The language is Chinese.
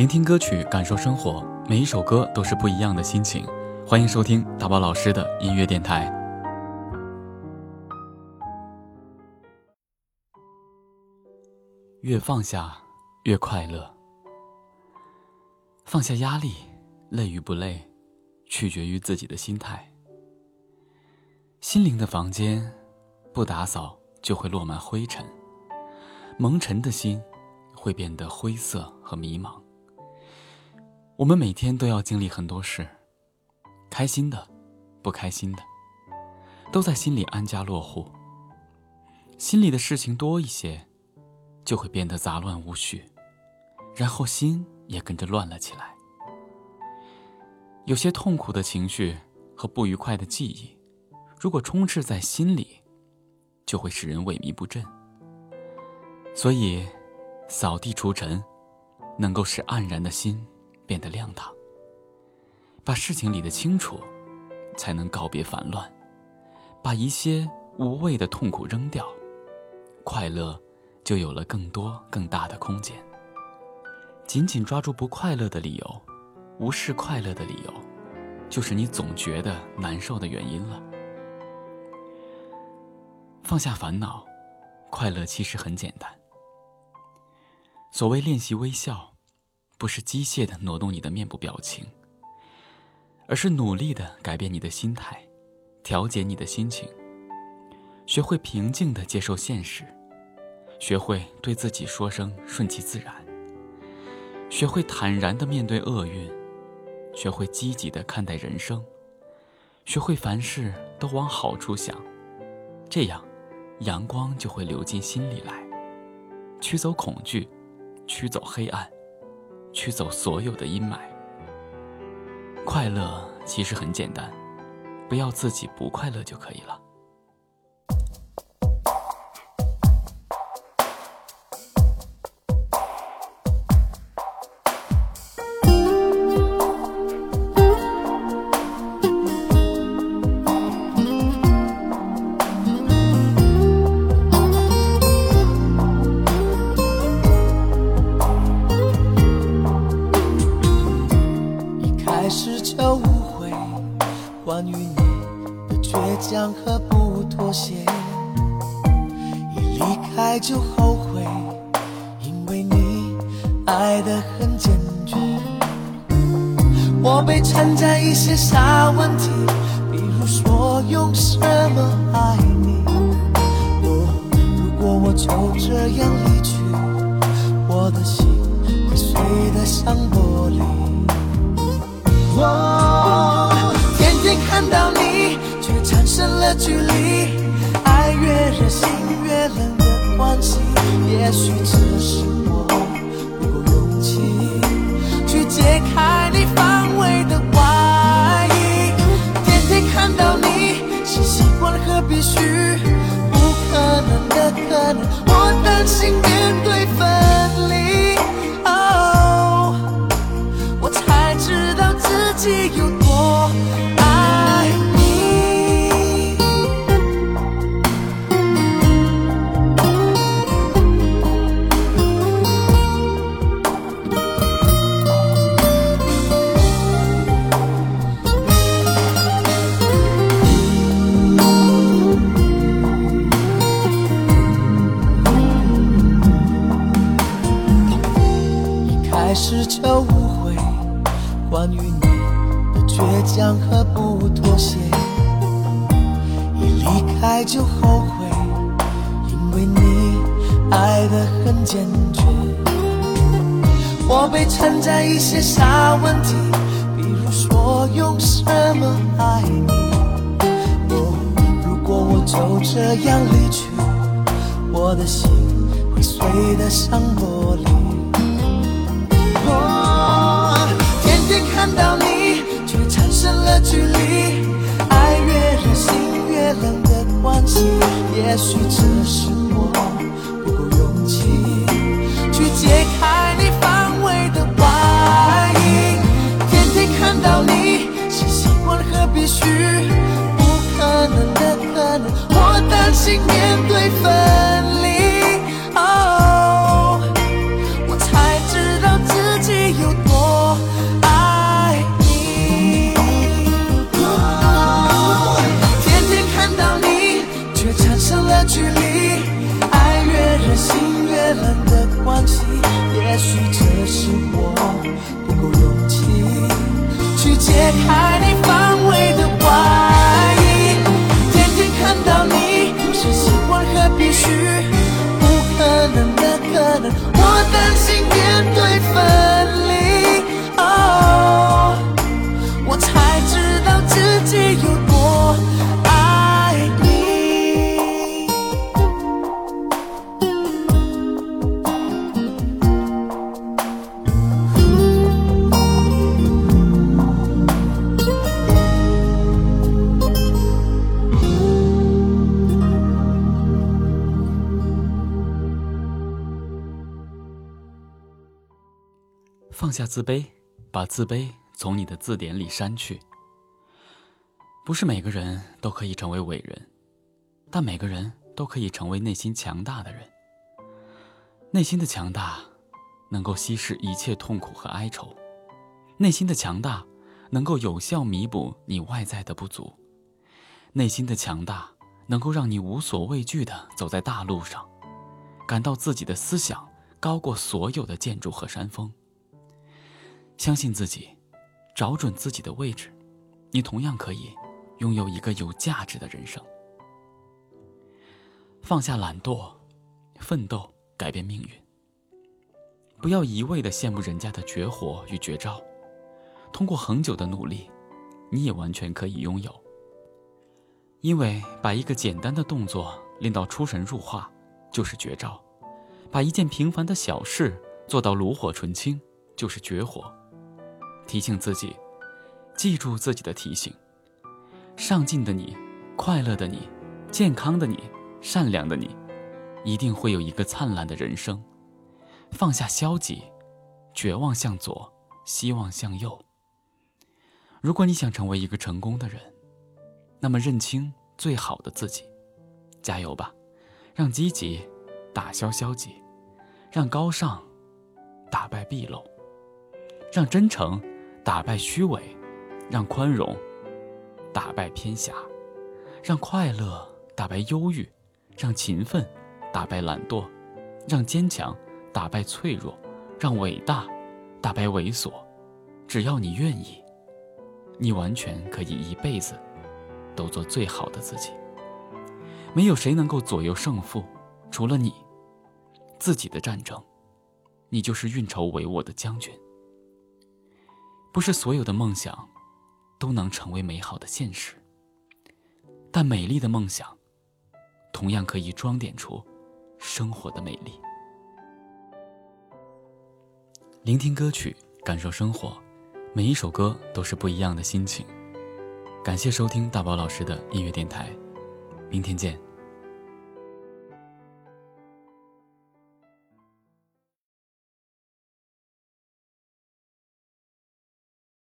聆听歌曲，感受生活，每一首歌都是不一样的心情。欢迎收听大宝老师的音乐电台。越放下，越快乐。放下压力，累与不累，取决于自己的心态。心灵的房间，不打扫就会落满灰尘，蒙尘的心会变得灰色和迷茫。我们每天都要经历很多事，开心的，不开心的，都在心里安家落户。心里的事情多一些，就会变得杂乱无序，然后心也跟着乱了起来。有些痛苦的情绪和不愉快的记忆，如果充斥在心里，就会使人萎靡不振。所以，扫地除尘，能够使黯然的心。变得亮堂，把事情理得清楚，才能告别烦乱，把一些无谓的痛苦扔掉，快乐就有了更多更大的空间。紧紧抓住不快乐的理由，无视快乐的理由，就是你总觉得难受的原因了。放下烦恼，快乐其实很简单。所谓练习微笑。不是机械的挪动你的面部表情，而是努力的改变你的心态，调节你的心情，学会平静的接受现实，学会对自己说声顺其自然，学会坦然的面对厄运，学会积极的看待人生，学会凡事都往好处想，这样，阳光就会流进心里来，驱走恐惧，驱走黑暗。驱走所有的阴霾。快乐其实很简单，不要自己不快乐就可以了。和不妥协，一离开就后悔，因为你爱的很坚决。我被缠在一些傻问题，比如说用什么爱你。若如果我就这样离去，我的心会碎得像玻璃。我天天看到你。产生了距离，爱越热心越冷的关系。也许只是开始就误会，关于你的倔强和不妥协，一离开就后悔，因为你爱得很坚决。我被缠在一些小问题，比如说用什么爱你。哦，如果我就这样离去，我的心会碎得像玻璃。到你，却产。生了距离，爱越热心越冷的关系，也许只是我不够勇气去解开你防卫的外衣。天天看到你是习惯和必须，不可能的可能，我担心面对分放下自卑，把自卑从你的字典里删去。不是每个人都可以成为伟人，但每个人都可以成为内心强大的人。内心的强大，能够稀释一切痛苦和哀愁；内心的强大，能够有效弥补你外在的不足；内心的强大，能够让你无所畏惧地走在大路上，感到自己的思想高过所有的建筑和山峰。相信自己，找准自己的位置，你同样可以拥有一个有价值的人生。放下懒惰，奋斗改变命运。不要一味的羡慕人家的绝活与绝招，通过恒久的努力，你也完全可以拥有。因为把一个简单的动作练到出神入化，就是绝招；把一件平凡的小事做到炉火纯青，就是绝活。提醒自己，记住自己的提醒。上进的你，快乐的你，健康的你，善良的你，一定会有一个灿烂的人生。放下消极，绝望向左，希望向右。如果你想成为一个成功的人，那么认清最好的自己，加油吧！让积极打消消极，让高尚打败鄙陋，让真诚。打败虚伪，让宽容打败偏狭，让快乐打败忧郁，让勤奋打败懒惰，让坚强打败脆弱，让伟大打败猥琐。只要你愿意，你完全可以一辈子都做最好的自己。没有谁能够左右胜负，除了你自己的战争，你就是运筹帷幄的将军。不是所有的梦想都能成为美好的现实，但美丽的梦想同样可以装点出生活的美丽。聆听歌曲，感受生活，每一首歌都是不一样的心情。感谢收听大宝老师的音乐电台，明天见。